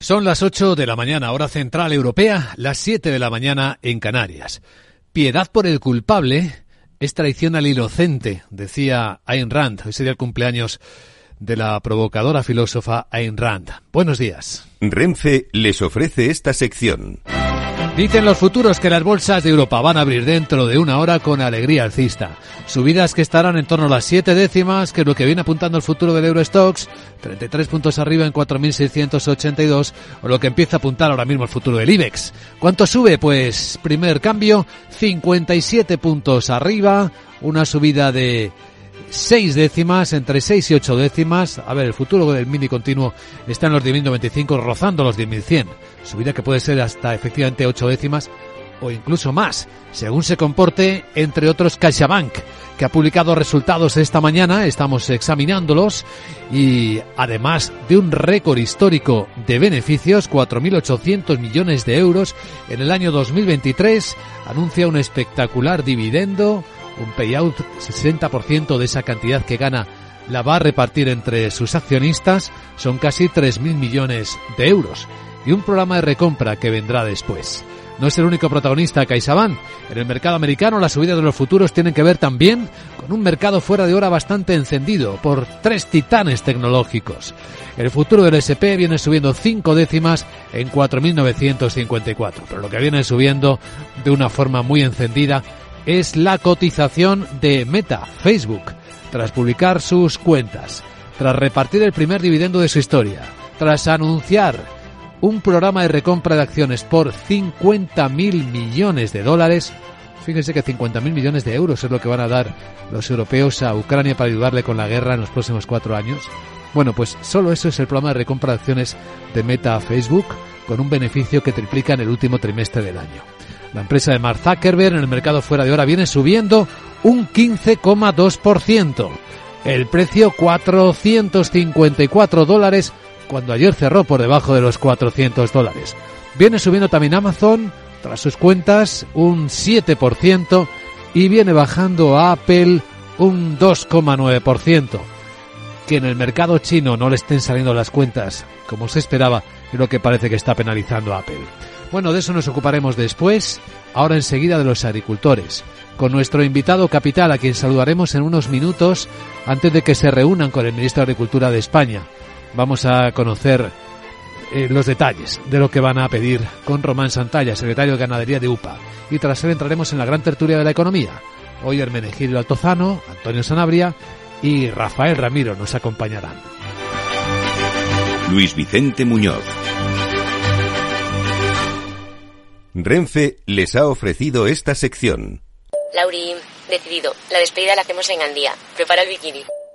Son las 8 de la mañana, hora central europea, las 7 de la mañana en Canarias. Piedad por el culpable es traición al inocente, decía Ayn Rand. Hoy sería el cumpleaños de la provocadora filósofa Ayn Rand. Buenos días. Renfe les ofrece esta sección. Dicen los futuros que las bolsas de Europa van a abrir dentro de una hora con alegría alcista. Subidas que estarán en torno a las siete décimas, que es lo que viene apuntando el futuro del Eurostox, 33 puntos arriba en 4.682, o lo que empieza a apuntar ahora mismo el futuro del IBEX. ¿Cuánto sube? Pues primer cambio, 57 puntos arriba, una subida de seis décimas, entre seis y ocho décimas. A ver, el futuro del mini continuo está en los 10.095, rozando los 10.100. Subida que puede ser hasta efectivamente ocho décimas o incluso más, según se comporte, entre otros CaixaBank, que ha publicado resultados esta mañana, estamos examinándolos, y además de un récord histórico de beneficios, 4.800 millones de euros en el año 2023, anuncia un espectacular dividendo, un payout 60% de esa cantidad que gana la va a repartir entre sus accionistas, son casi 3.000 millones de euros, y un programa de recompra que vendrá después. No es el único protagonista CaixaBank. En el mercado americano las subidas de los futuros tienen que ver también con un mercado fuera de hora bastante encendido por tres titanes tecnológicos. El futuro del SP viene subiendo cinco décimas en 4.954, pero lo que viene subiendo de una forma muy encendida es la cotización de Meta, Facebook, tras publicar sus cuentas, tras repartir el primer dividendo de su historia, tras anunciar un programa de recompra de acciones por 50 mil millones de dólares. Fíjense que 50 mil millones de euros es lo que van a dar los europeos a Ucrania para ayudarle con la guerra en los próximos cuatro años. Bueno, pues solo eso es el programa de recompra de acciones de Meta Facebook, con un beneficio que triplica en el último trimestre del año. La empresa de Mark Zuckerberg en el mercado fuera de hora viene subiendo un 15,2%. El precio 454 dólares cuando ayer cerró por debajo de los 400 dólares. Viene subiendo también Amazon, tras sus cuentas, un 7% y viene bajando Apple un 2,9%. Que en el mercado chino no le estén saliendo las cuentas como se esperaba es lo que parece que está penalizando a Apple. Bueno, de eso nos ocuparemos después, ahora enseguida de los agricultores, con nuestro invitado capital a quien saludaremos en unos minutos antes de que se reúnan con el ministro de Agricultura de España vamos a conocer eh, los detalles de lo que van a pedir con Román Santalla, secretario de Ganadería de UPA. Y tras él entraremos en la gran tertulia de la economía. Hoy Hermenegildo Altozano, Antonio Sanabria y Rafael Ramiro nos acompañarán. Luis Vicente Muñoz. Renfe les ha ofrecido esta sección. Lauri, decidido. La despedida la hacemos en Andía. Prepara el bikini.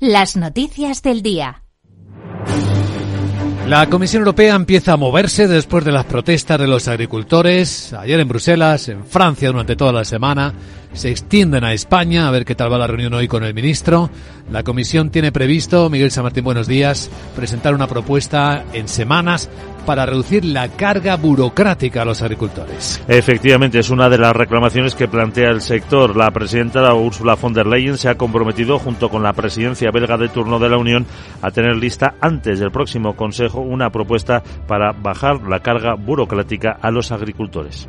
las noticias del día. La Comisión Europea empieza a moverse después de las protestas de los agricultores. Ayer en Bruselas, en Francia durante toda la semana. Se extienden a España. A ver qué tal va la reunión hoy con el ministro. La Comisión tiene previsto, Miguel San Martín, buenos días, presentar una propuesta en semanas para reducir la carga burocrática a los agricultores. Efectivamente, es una de las reclamaciones que plantea el sector. La presidenta Ursula von der Leyen se ha comprometido, junto con la presidencia belga de turno de la Unión, a tener lista antes del próximo Consejo una propuesta para bajar la carga burocrática a los agricultores.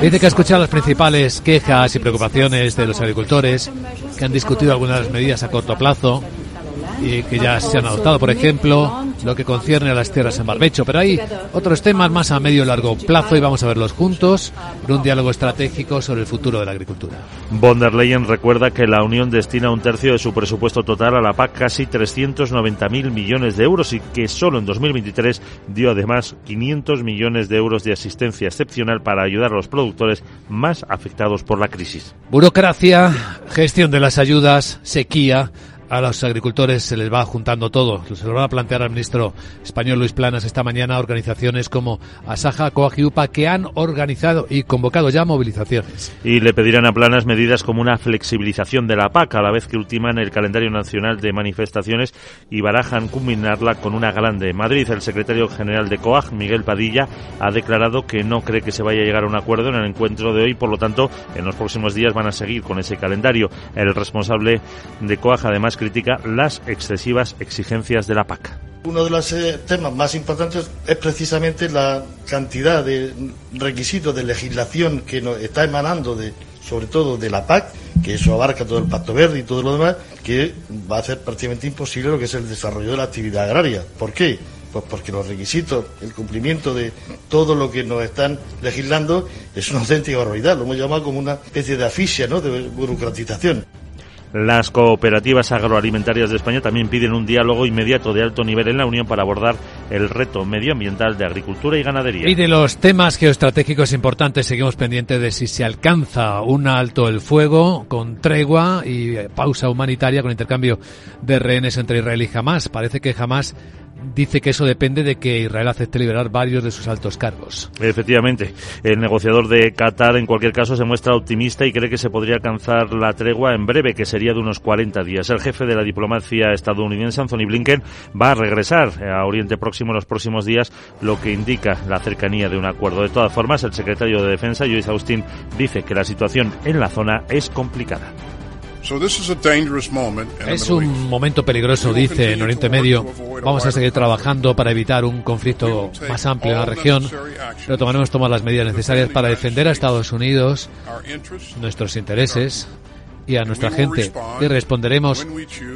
Dice que ha escuchado las principales quejas y preocupaciones de los agricultores, que han discutido algunas medidas a corto plazo y que ya se han adoptado, por ejemplo, lo que concierne a las tierras en barbecho. Pero hay otros temas más a medio y largo plazo y vamos a verlos juntos en un diálogo estratégico sobre el futuro de la agricultura. Von der Leyen recuerda que la Unión destina un tercio de su presupuesto total a la PAC, casi 390.000 millones de euros, y que solo en 2023 dio además 500 millones de euros de asistencia excepcional para ayudar a los productores más afectados por la crisis. Burocracia, gestión de las ayudas, sequía a los agricultores se les va juntando todo. Se lo va a plantear al ministro español Luis Planas esta mañana organizaciones como Asaja, Coag y UPA que han organizado y convocado ya movilizaciones. Y le pedirán a Planas medidas como una flexibilización de la PAC a la vez que ultiman el calendario nacional de manifestaciones y barajan culminarla con una grande. Madrid, el secretario general de COAG, Miguel Padilla, ha declarado que no cree que se vaya a llegar a un acuerdo en el encuentro de hoy, por lo tanto, en los próximos días van a seguir con ese calendario. El responsable de COAG además critica las excesivas exigencias de la PAC. Uno de los eh, temas más importantes es precisamente la cantidad de requisitos de legislación que nos está emanando de, sobre todo de la PAC, que eso abarca todo el Pacto Verde y todo lo demás, que va a hacer prácticamente imposible lo que es el desarrollo de la actividad agraria. ¿Por qué? Pues porque los requisitos, el cumplimiento de todo lo que nos están legislando es una auténtica barbaridad. Lo hemos llamado como una especie de asfixia, ¿no? de burocratización. Las cooperativas agroalimentarias de España también piden un diálogo inmediato de alto nivel en la Unión para abordar el reto medioambiental de agricultura y ganadería. Y de los temas geoestratégicos importantes seguimos pendientes de si se alcanza un alto el fuego con tregua y pausa humanitaria con intercambio de rehenes entre Israel y Hamas. Parece que Hamas dice que eso depende de que Israel acepte liberar varios de sus altos cargos. Efectivamente, el negociador de Qatar en cualquier caso se muestra optimista y cree que se podría alcanzar la tregua en breve, que sería de unos 40 días. El jefe de la diplomacia estadounidense, Anthony Blinken, va a regresar a Oriente Próximo en los próximos días, lo que indica la cercanía de un acuerdo. De todas formas, el secretario de Defensa, Joyce Austin, dice que la situación en la zona es complicada. Es un momento peligroso, dice en Oriente Medio. Vamos a seguir trabajando para evitar un conflicto más amplio en la región, pero tomaremos todas las medidas necesarias para defender a Estados Unidos, nuestros intereses y a nuestra gente. Y responderemos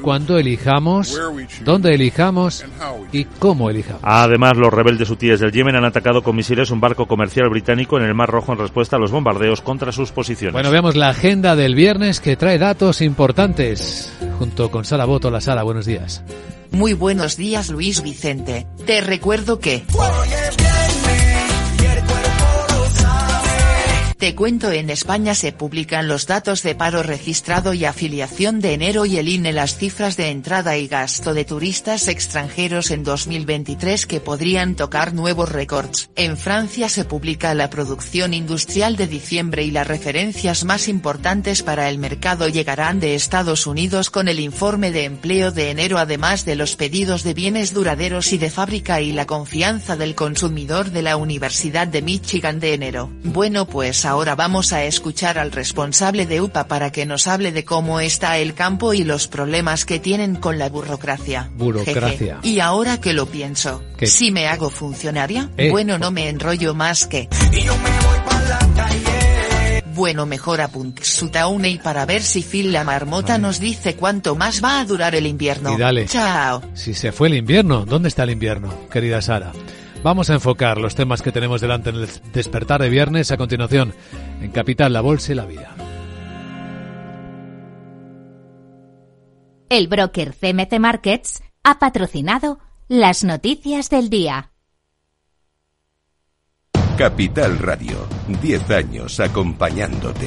cuando elijamos, dónde elijamos y cómo elijamos. Además, los rebeldes hutíes del Yemen han atacado con misiles un barco comercial británico en el Mar Rojo en respuesta a los bombardeos contra sus posiciones. Bueno, veamos la agenda del viernes que trae datos importantes. Junto con Sara Boto, la Sara, buenos días. Muy buenos días Luis Vicente, te recuerdo que... Te cuento, en España se publican los datos de paro registrado y afiliación de enero y el INE las cifras de entrada y gasto de turistas extranjeros en 2023 que podrían tocar nuevos récords. En Francia se publica la producción industrial de diciembre y las referencias más importantes para el mercado llegarán de Estados Unidos con el informe de empleo de enero además de los pedidos de bienes duraderos y de fábrica y la confianza del consumidor de la Universidad de Michigan de enero. Bueno pues ahora vamos a escuchar al responsable de UPA para que nos hable de cómo está el campo y los problemas que tienen con la burocracia. Burocracia. Jeje. Y ahora que lo pienso, ¿Qué? si me hago funcionaria, Eh. bueno no me enrollo más que... Bueno mejor apunta una y para ver si Phil la marmota nos dice cuánto más va a durar el invierno. Y dale. Chao. Si se fue el invierno, ¿dónde está el invierno, querida Sara? Vamos a enfocar los temas que tenemos delante en el despertar de viernes a continuación en Capital, la Bolsa y la Vida. El broker CMC Markets ha patrocinado las noticias del día. Capital Radio, 10 años acompañándote.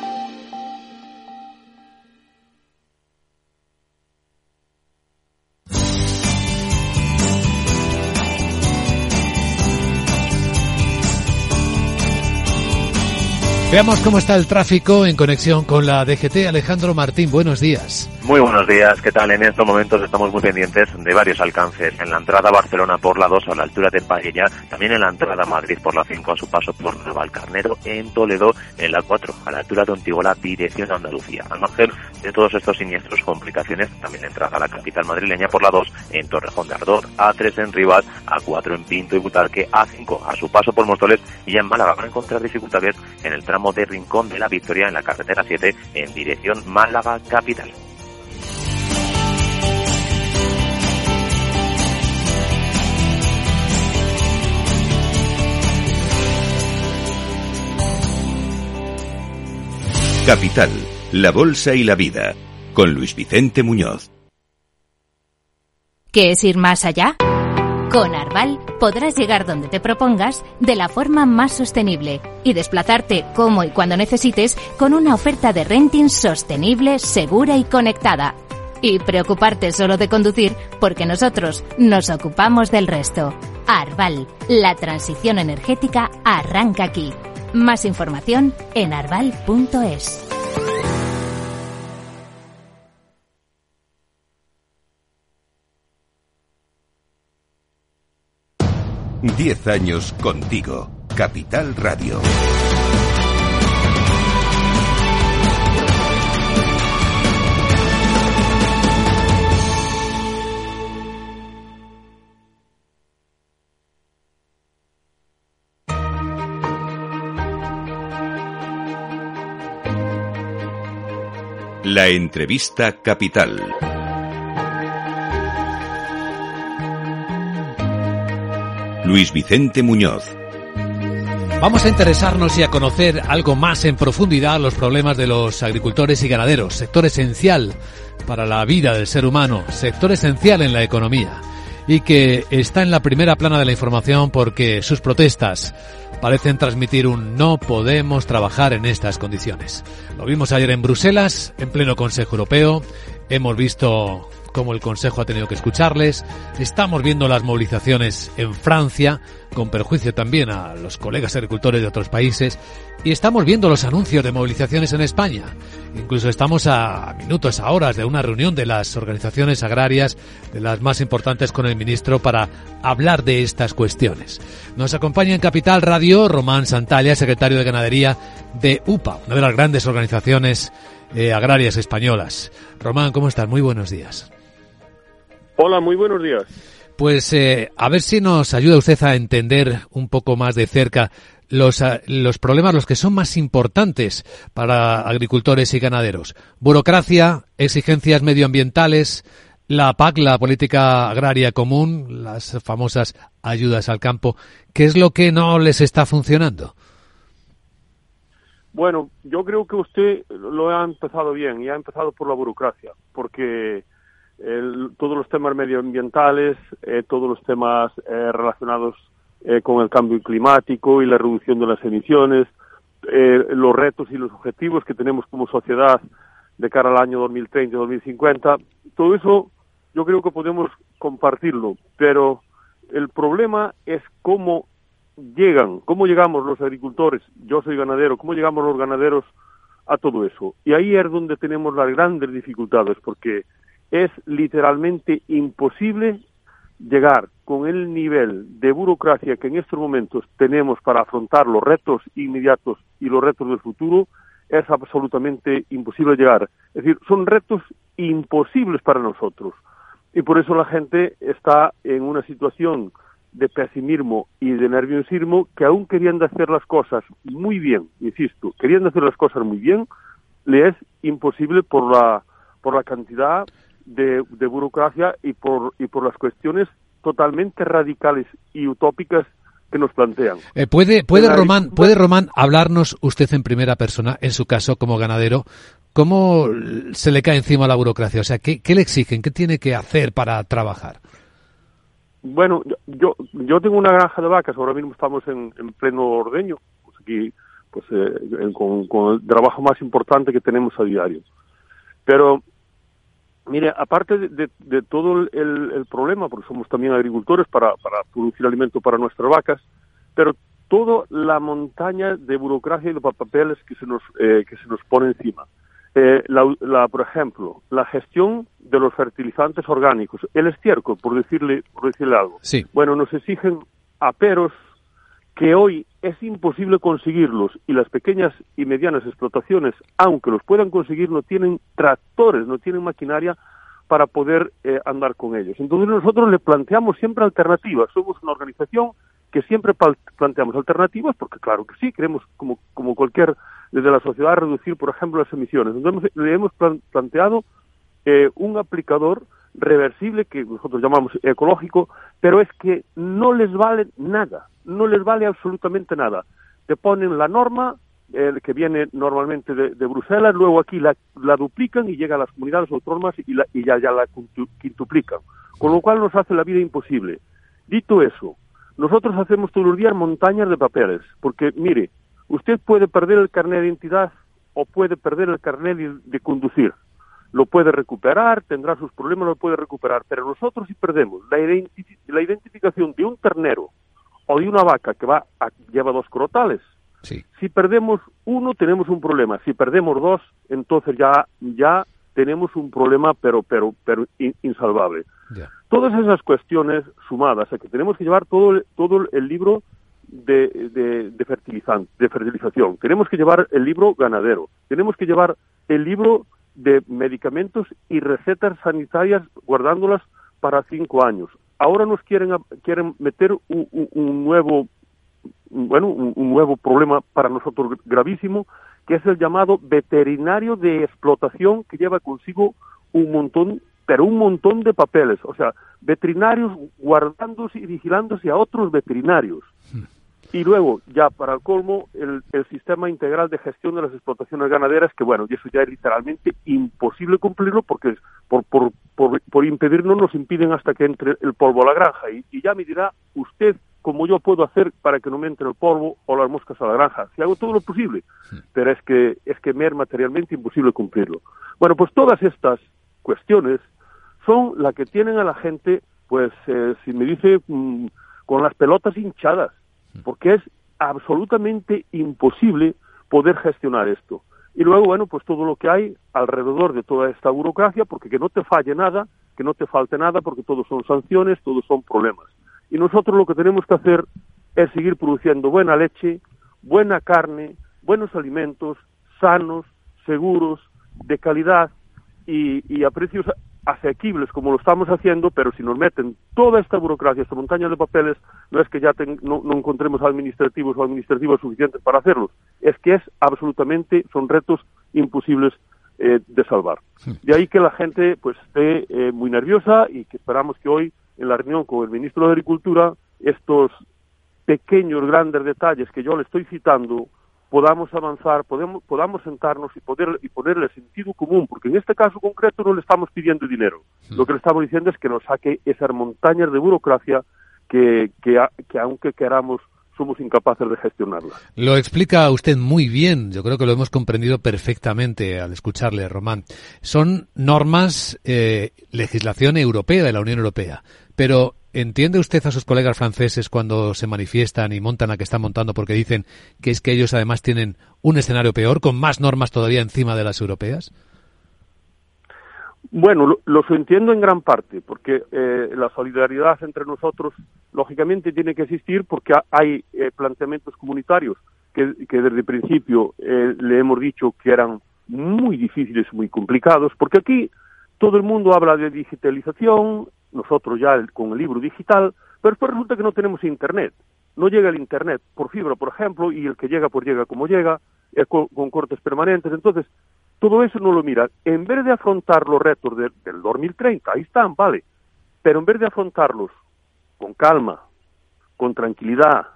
Veamos cómo está el tráfico en conexión con la DGT. Alejandro Martín, buenos días. Muy buenos días, ¿qué tal? En estos momentos estamos muy pendientes de varios alcances. En la entrada a Barcelona por la 2 a la altura de Paella, también en la entrada a Madrid por la 5 a su paso por Navalcarnero, en Toledo en la 4 a la altura de Ontigola, dirección a Andalucía. Al margen de todos estos siniestros, complicaciones, también entrada a la capital madrileña por la 2 en Torrejón de Ardor, A3 en Rivas, A4 en Pinto y Butarque, A5 a su paso por Móstoles y en Málaga van a encontrar dificultades en el tramo de Rincón de la Victoria en la carretera 7 en dirección Málaga capital. Capital, la Bolsa y la Vida, con Luis Vicente Muñoz. ¿Qué es ir más allá? Con Arval podrás llegar donde te propongas de la forma más sostenible y desplazarte como y cuando necesites con una oferta de renting sostenible, segura y conectada. Y preocuparte solo de conducir porque nosotros nos ocupamos del resto. Arval, la transición energética arranca aquí. Más información en arval.es. Diez años contigo. Capital Radio. La entrevista capital. Luis Vicente Muñoz. Vamos a interesarnos y a conocer algo más en profundidad los problemas de los agricultores y ganaderos, sector esencial para la vida del ser humano, sector esencial en la economía y que está en la primera plana de la información porque sus protestas parecen transmitir un no podemos trabajar en estas condiciones. Lo vimos ayer en Bruselas, en pleno Consejo Europeo. Hemos visto cómo el Consejo ha tenido que escucharles. Estamos viendo las movilizaciones en Francia, con perjuicio también a los colegas agricultores de otros países. Y estamos viendo los anuncios de movilizaciones en España. Incluso estamos a minutos, a horas de una reunión de las organizaciones agrarias, de las más importantes con el ministro, para hablar de estas cuestiones. Nos acompaña en Capital Radio Román Santalla, secretario de Ganadería de UPA, una de las grandes organizaciones eh, agrarias españolas. Román, ¿cómo estás? Muy buenos días. Hola, muy buenos días. Pues eh, a ver si nos ayuda usted a entender un poco más de cerca los, eh, los problemas, los que son más importantes para agricultores y ganaderos. Burocracia, exigencias medioambientales, la PAC, la Política Agraria Común, las famosas ayudas al campo. ¿Qué es lo que no les está funcionando? Bueno, yo creo que usted lo ha empezado bien y ha empezado por la burocracia, porque todos los temas medioambientales, eh, todos los temas eh, relacionados eh, con el cambio climático y la reducción de las emisiones, los retos y los objetivos que tenemos como sociedad de cara al año 2030-2050, todo eso yo creo que podemos compartirlo, pero el problema es cómo llegan, cómo llegamos los agricultores, yo soy ganadero, cómo llegamos los ganaderos a todo eso. Y ahí es donde tenemos las grandes dificultades, porque es literalmente imposible llegar con el nivel de burocracia que en estos momentos tenemos para afrontar los retos inmediatos y los retos del futuro, es absolutamente imposible llegar. Es decir, son retos imposibles para nosotros. Y por eso la gente está en una situación de pesimismo y de nerviosismo que aún querían hacer las cosas muy bien, insisto, querían hacer las cosas muy bien, le es imposible por la, por la cantidad de, burocracia y por, y por las cuestiones totalmente radicales y utópicas que nos plantean. Eh, ¿Puede, puede, Román, ¿Puede Román hablarnos usted en primera persona, en su caso como ganadero, cómo se le cae encima la burocracia? O sea, ¿qué, qué le exigen? ¿Qué tiene que hacer para trabajar? Bueno, yo, yo tengo una granja de vacas, ahora mismo estamos en, pleno ordeño, pues aquí pues eh, con, con el trabajo más importante que tenemos a diario. Pero Mire, aparte de, de, todo el, el, problema, porque somos también agricultores para, para producir alimento para nuestras vacas, pero toda la montaña de burocracia y de papeles que se nos, eh, que se nos pone encima. Eh, la, la, por ejemplo, la gestión de los fertilizantes orgánicos, el estiércol, por decirle, por decirle algo. Sí. Bueno, nos exigen aperos que hoy es imposible conseguirlos y las pequeñas y medianas explotaciones, aunque los puedan conseguir, no tienen tractores, no tienen maquinaria para poder eh, andar con ellos. Entonces nosotros le planteamos siempre alternativas. Somos una organización que siempre planteamos alternativas porque claro que sí, queremos como, cualquier desde la sociedad reducir, por ejemplo, las emisiones. Entonces le hemos planteado eh, un aplicador reversible que nosotros llamamos ecológico, pero es que no les vale nada, no les vale absolutamente nada. Te ponen la norma, el que viene normalmente de, Bruselas, luego aquí la, duplican y llega a las comunidades autónomas y, y ya, ya la quintuplican. Con lo cual nos hace la vida imposible. Dicho eso, nosotros hacemos todos los días montañas de papeles, porque mire, usted puede perder el carnet de identidad o puede perder el carnet de, conducir. Lo puede recuperar, tendrá sus problemas, lo puede recuperar, pero nosotros si perdemos la, la identificación de un ternero o de una vaca que va a, lleva dos crotales, si perdemos uno, tenemos un problema. Si perdemos dos, entonces ya, ya tenemos un problema, pero, pero, pero insalvable. Todas esas cuestiones sumadas a que tenemos que llevar todo, todo el libro de, de, de, de fertilización, tenemos que llevar el libro ganadero, tenemos que llevar el libro de medicamentos y recetas sanitarias guardándolas para cinco años. Ahora nos quieren, quieren meter un nuevo bueno, un, nuevo problema para nosotros gravísimo, que es el llamado veterinario de explotación que lleva consigo un montón, pero un montón de papeles, o sea, veterinarios guardándose y vigilándose a otros veterinarios. Y luego, ya para el colmo, el, sistema integral de gestión de las explotaciones ganaderas, que bueno, y eso ya es literalmente imposible cumplirlo porque por, por, por, por impedirnos nos impiden hasta que entre el polvo a la granja. Y, y ya me dirá usted como yo puedo hacer para que no me entre el polvo o las moscas a la granja. Si hago todo lo posible, pero es que es que me es materialmente imposible cumplirlo. Bueno, pues todas estas cuestiones son las que tienen a la gente, pues, eh, si me dice, mm, con las pelotas hinchadas, porque es absolutamente imposible poder gestionar esto. Y luego, bueno, pues todo lo que hay alrededor de toda esta burocracia, porque que no te falle nada, que no te falte nada, porque todos son sanciones, todos son problemas. Y nosotros lo que tenemos que hacer es seguir produciendo buena leche, buena carne, buenos alimentos, sanos, seguros, de calidad y, a precios asequibles como lo estamos haciendo, pero si nos meten toda esta burocracia, esta montaña de papeles, no es que ya no, encontremos administrativos o administrativos suficientes para hacerlos, es que es absolutamente, son retos imposibles eh, de salvar. De ahí que la gente pues esté eh, muy nerviosa y que esperamos que hoy en la reunión con el ministro de Agricultura estos pequeños, grandes detalles que yo le estoy citando, podamos avanzar, podemos, podamos sentarnos y, poder, y ponerle sentido común, porque en este caso concreto no le estamos pidiendo dinero. Lo que le estamos diciendo es que nos saque esas montañas de burocracia que, que, que aunque queramos somos incapaces de gestionarla. Lo explica usted muy bien, yo creo que lo hemos comprendido perfectamente al escucharle, Román. Son normas, eh, legislación europea de la Unión Europea, pero ¿entiende usted a sus colegas franceses cuando se manifiestan y montan a que están montando porque dicen que es que ellos además tienen un escenario peor, con más normas todavía encima de las europeas? Bueno, lo, los entiendo en gran parte, porque eh, la solidaridad entre nosotros, lógicamente, tiene que existir porque hay eh, planteamientos comunitarios que, desde el principio eh, le hemos dicho que eran muy difíciles, muy complicados, porque aquí todo el mundo habla de digitalización, nosotros ya con el libro digital, pero después resulta que no tenemos Internet. No llega el Internet por fibra, por ejemplo, y el que llega, por llega como llega, con, con cortes permanentes. Entonces, todo eso no lo mira. En vez de afrontar los retos del 2030, ahí están, vale, pero en vez de afrontarlos con calma, con tranquilidad,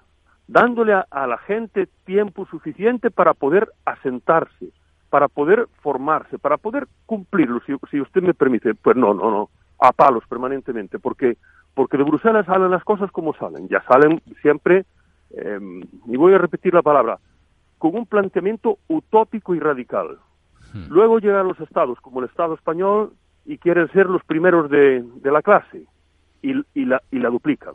dándole a, la gente tiempo suficiente para poder asentarse, para poder formarse, para poder cumplirlo, si, usted me permite, pues no, no, no, a palos permanentemente, porque porque de Bruselas salen las cosas como salen, ya salen siempre, eh, y voy a repetir la palabra, con un planteamiento utópico y radical. Hmm. Luego llegan los estados, como el Estado español, y quieren ser los primeros de, la clase, y, la, y la duplican.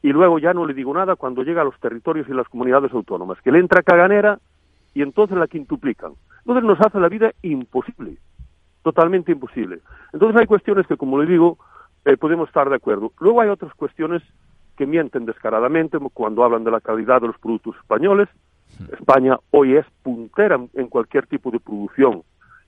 Y luego ya no le digo nada cuando llega a los territorios y las comunidades autónomas, que le entra caganera y entonces la quintuplican. Entonces nos hace la vida imposible, totalmente imposible. Entonces hay cuestiones que, como le digo, eh, podemos estar de acuerdo. Luego hay otras cuestiones que mienten descaradamente cuando hablan de la calidad de los productos españoles. España hoy es puntera en cualquier tipo de producción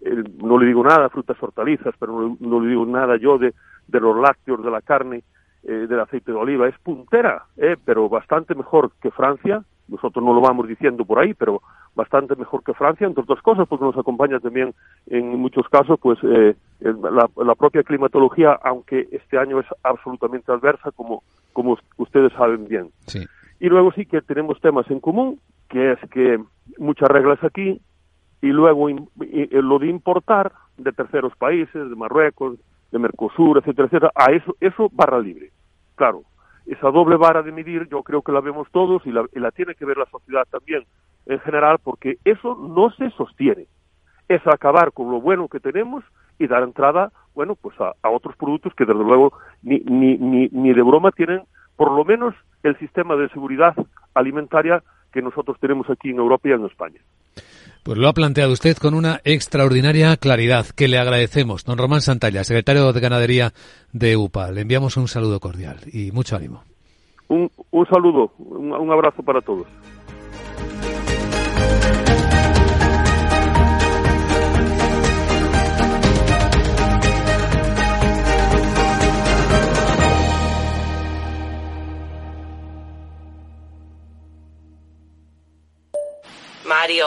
eh, no le digo nada frutas hortalizas, pero no, le digo nada yo de, de los lácteos, de la carne, eh, del aceite de oliva. Es puntera, eh, pero bastante mejor que Francia. Nosotros no lo vamos diciendo por ahí, pero bastante mejor que Francia, entre otras cosas, porque nos acompaña también en muchos casos pues eh, la, la, propia climatología, aunque este año es absolutamente adversa, como, como ustedes saben bien. Y luego sí que tenemos temas en común, que es que muchas reglas aquí y luego lo de importar de terceros países, de Marruecos, de Mercosur, etcétera, etcétera, a eso, eso barra libre. Claro, esa doble vara de medir yo creo que la vemos todos y la, y la tiene que ver la sociedad también en general porque eso no se sostiene. Es acabar con lo bueno que tenemos y dar entrada, bueno, pues a, a otros productos que desde luego ni, ni, ni, ni de broma tienen por lo menos el sistema de seguridad alimentaria que nosotros tenemos aquí en Europa y en España. Pues lo ha planteado usted con una extraordinaria claridad que le agradecemos. Don Román Santalla, secretario de Ganadería de UPA, le enviamos un saludo cordial y mucho ánimo. Un, un saludo, un, un abrazo para todos. Mario,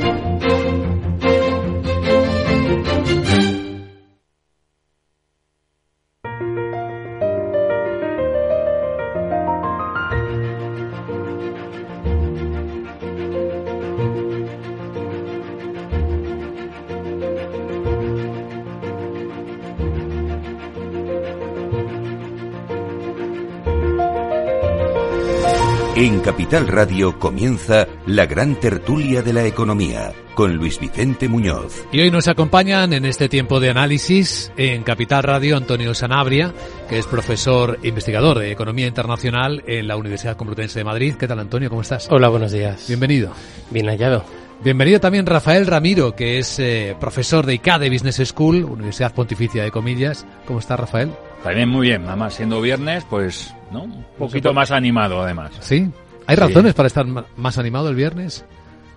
En Capital Radio comienza la gran tertulia de la economía con Luis Vicente Muñoz. Y hoy nos acompañan en este tiempo de análisis en Capital Radio Antonio Sanabria, que es profesor investigador de Economía Internacional en la Universidad Complutense de Madrid. ¿Qué tal Antonio? ¿Cómo estás? Hola, buenos días. Bienvenido. Bien hallado. Bienvenido también Rafael Ramiro, que es eh, profesor de ICADE Business School, Universidad Pontificia de Comillas. ¿Cómo está Rafael? También muy bien, además siendo viernes, pues, ¿no? Un poquito más animado, además. ¿Sí? ¿Hay razones para estar más animado el viernes?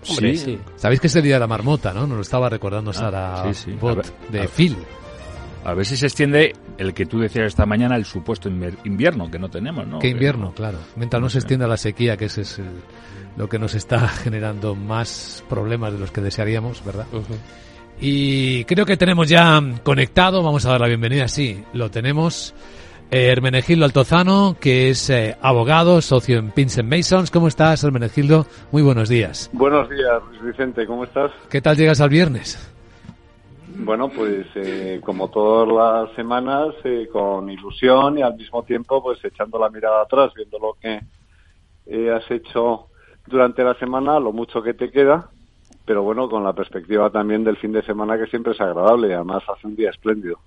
Hombre, sí. Sabéis que es el día de la marmota, ¿no? Nos lo estaba recordando Sara Ah, sí, sí. Bot ver, de a. Phil. A ver si se extiende el que tú decías esta mañana, el supuesto invierno que no tenemos, ¿no? ¿Qué Que invierno? no- Claro. Mientras no se extienda la sequía, que ese es el- lo que nos está generando más problemas de los que desearíamos, ¿verdad? Y creo que tenemos ya conectado, vamos a dar la bienvenida, sí, lo tenemos. eh, Hermenegildo Altozano, que es eh, abogado, socio en Pins Masons. ¿Cómo estás, Hermenegildo? Muy buenos días. Buenos días, Luis Vicente, ¿cómo estás? ¿Qué tal llegas al viernes? Bueno, pues eh, como todas las semanas, eh, con ilusión y al mismo tiempo, pues echando la mirada atrás, viendo lo que eh, has hecho durante la semana, lo mucho que te queda, pero bueno, con la perspectiva también del fin de semana que siempre es agradable y además hace un día espléndido.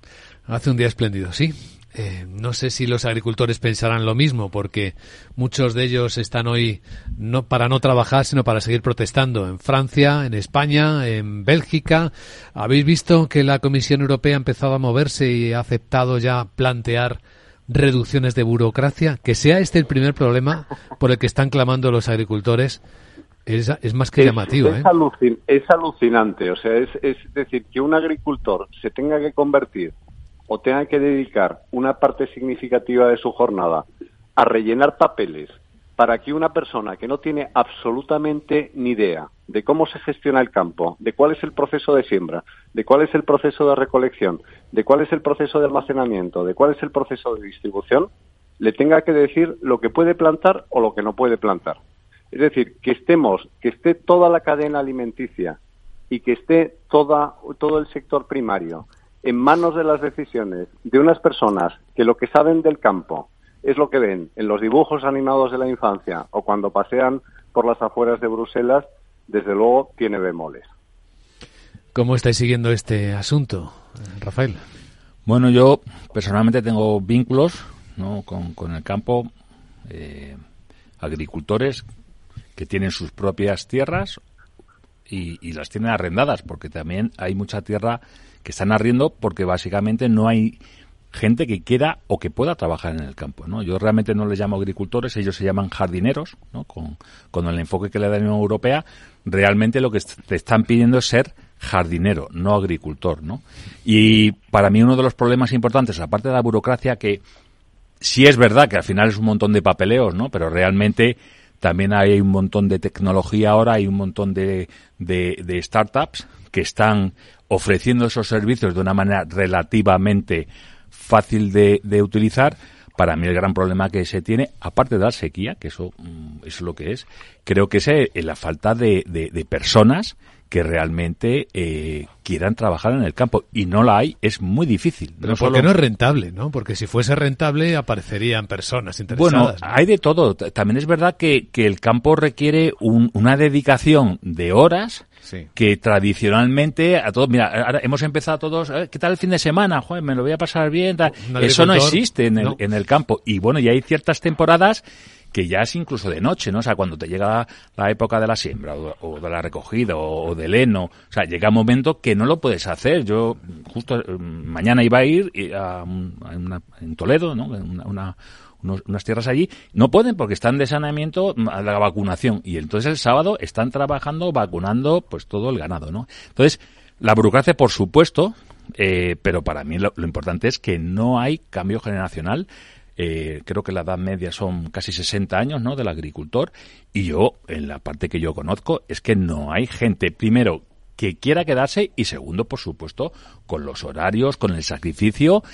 Hace un día espléndido, sí. Eh, no sé si los agricultores pensarán lo mismo, porque muchos de ellos están hoy no para no trabajar, sino para seguir protestando en Francia, en España, en Bélgica. Habéis visto que la Comisión Europea ha empezado a moverse y ha aceptado ya plantear reducciones de burocracia. Que sea este el primer problema por el que están clamando los agricultores es, es más que Es- llamativo. es, ¿eh? alucin- es alucinante, o sea, es, es decir, que un agricultor se tenga que convertir o tenga que dedicar una parte significativa de su jornada a rellenar papeles para que una persona que no tiene absolutamente ni idea de cómo se gestiona el campo, de cuál es el proceso de siembra, de cuál es el proceso de recolección, de cuál es el proceso de almacenamiento, de cuál es el proceso de distribución, le tenga que decir lo que puede plantar o lo que no puede plantar. Es decir, que estemos, que esté toda la cadena alimenticia y que esté toda, todo el sector primario en manos de las decisiones de unas personas que lo que saben del campo es lo que ven en los dibujos animados de la infancia o cuando pasean por las afueras de Bruselas, desde luego tiene bemoles. ¿Cómo estáis siguiendo este asunto, Rafael? Bueno, yo personalmente tengo vínculos ¿no? con, con el campo, eh, agricultores que tienen sus propias tierras y, las tienen arrendadas, porque también hay mucha tierra que están arriendo porque básicamente no hay gente que quiera o que pueda trabajar en el campo. ¿no? Yo realmente no les llamo agricultores, ellos se llaman jardineros, ¿no? con, con el enfoque que le da la Unión Europea, realmente lo que te están pidiendo es ser jardinero, no agricultor, ¿no? Y para mí uno de los problemas importantes, aparte de la burocracia, que sí es verdad que al final es un montón de papeleos, ¿no? Pero realmente también hay un montón de tecnología ahora, hay un montón de, de, startups que están ofreciendo esos servicios de una manera relativamente fácil de, de, utilizar. Para mí el gran problema que se tiene, aparte de la sequía, que eso, eso es lo que es, creo que es eh, la falta de, de personas que realmente eh, quieran trabajar en el campo y no la hay, es muy difícil. Pero no porque solo... no es rentable, ¿no? Porque si fuese rentable aparecerían personas interesadas. Bueno, ¿no? hay de todo. También es verdad que, que el campo requiere un, una dedicación de horas Sí. que tradicionalmente a todos, mira, ahora hemos empezado todos, eh, ¿qué tal el fin de semana? Joder, me lo voy a pasar bien. Eso no existe en el, no. en el campo. Y bueno, y hay ciertas temporadas que ya es incluso de noche, ¿no? O sea, cuando te llega la época de la siembra o, o de la recogida o, del heno, o sea, llega un momento que no lo puedes hacer. Yo justo eh, mañana iba a ir a, a una, en Toledo, ¿no? Una, una unos, unas tierras allí, no pueden porque están de saneamiento a la vacunación y entonces el sábado están trabajando vacunando pues todo el ganado, ¿no? Entonces, la burocracia, por supuesto, eh, pero para mí lo, importante es que no hay cambio generacional. Eh, creo que la edad media son casi 60 años, ¿no? Del agricultor. Y yo, en la parte que yo conozco, es que no hay gente, primero, que quiera quedarse y segundo, por supuesto, con los horarios, con el sacrificio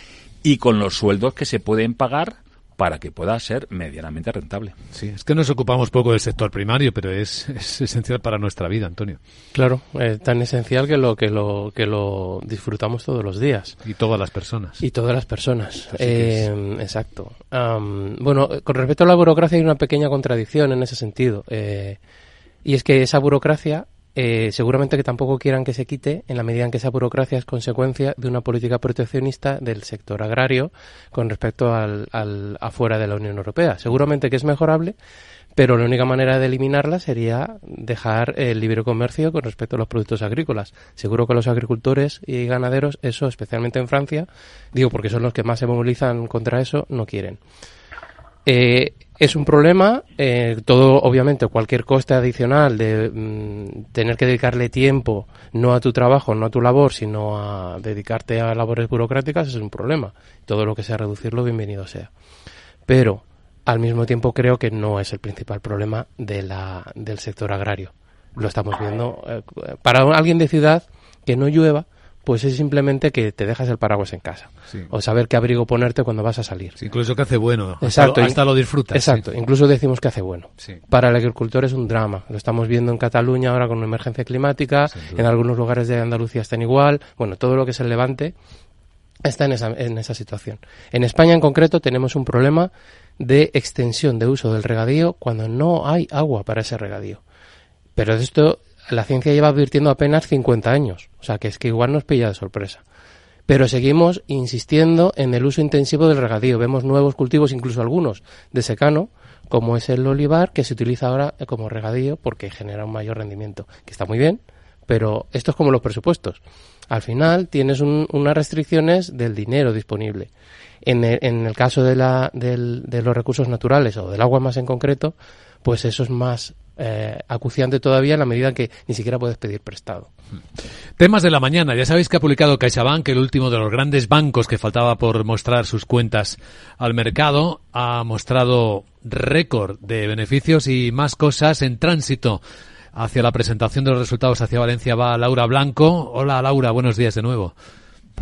y con los sueldos que se pueden pagar para que pueda ser medianamente rentable. Sí, es que nos ocupamos poco del sector primario, pero es, es esencial para nuestra vida, Antonio. Claro, eh, tan esencial que lo que lo que lo disfrutamos todos los días. Y todas las personas. Y todas las personas. Eh, es. Exacto. Um, bueno, con respecto a la burocracia hay una pequeña contradicción en ese sentido. Eh, y es que esa burocracia eh, seguramente que tampoco quieran que se quite en la medida en que esa burocracia es consecuencia de una política proteccionista del sector agrario con respecto al, al afuera de la Unión Europea. Seguramente que es mejorable, pero la única manera de eliminarla sería dejar el libre comercio con respecto a los productos agrícolas. Seguro que los agricultores y ganaderos, eso especialmente en Francia, digo porque son los que más se movilizan contra eso, no quieren. Eh, es un problema, eh, todo, obviamente, cualquier coste adicional de mm, tener que dedicarle tiempo, no a tu trabajo, no a tu labor, sino a dedicarte a labores burocráticas, es un problema. Todo lo que sea reducirlo, bienvenido sea. Pero, al mismo tiempo, creo que no es el principal problema de la, del sector agrario. Lo estamos viendo. Eh, para alguien de ciudad, que no llueva, pues es simplemente que te dejas el paraguas en casa. Sí. O saber qué abrigo ponerte cuando vas a salir. Sí, incluso que hace bueno. Exacto. Hasta lo, hasta lo disfrutas. Exacto. Sí. Incluso decimos que hace bueno. Para el agricultor es un drama. Lo estamos viendo en Cataluña ahora con una emergencia climática. En algunos lugares de Andalucía están igual. Bueno, todo lo que se levante está en esa, en esa situación. En España en concreto tenemos un problema de extensión de uso del regadío cuando no hay agua para ese regadío. Pero esto la ciencia lleva advirtiendo apenas 50 años, o sea que es que igual nos pilla de sorpresa. Pero seguimos insistiendo en el uso intensivo del regadío. Vemos nuevos cultivos, incluso algunos de secano, como es el olivar, que se utiliza ahora como regadío porque genera un mayor rendimiento, que está muy bien, pero esto es como los presupuestos. Al final tienes un, unas restricciones del dinero disponible. En el, caso de, la, del, de los recursos naturales o del agua más en concreto, pues eso es más eh, acuciante todavía en la medida en que ni siquiera puedes pedir prestado. Temas de la mañana. Ya sabéis que ha publicado CaixaBank, el último de los grandes bancos que faltaba por mostrar sus cuentas al mercado. Ha mostrado récord de beneficios y más cosas en tránsito. Hacia la presentación de los resultados hacia Valencia va Laura Blanco. Hola Laura, buenos días de nuevo.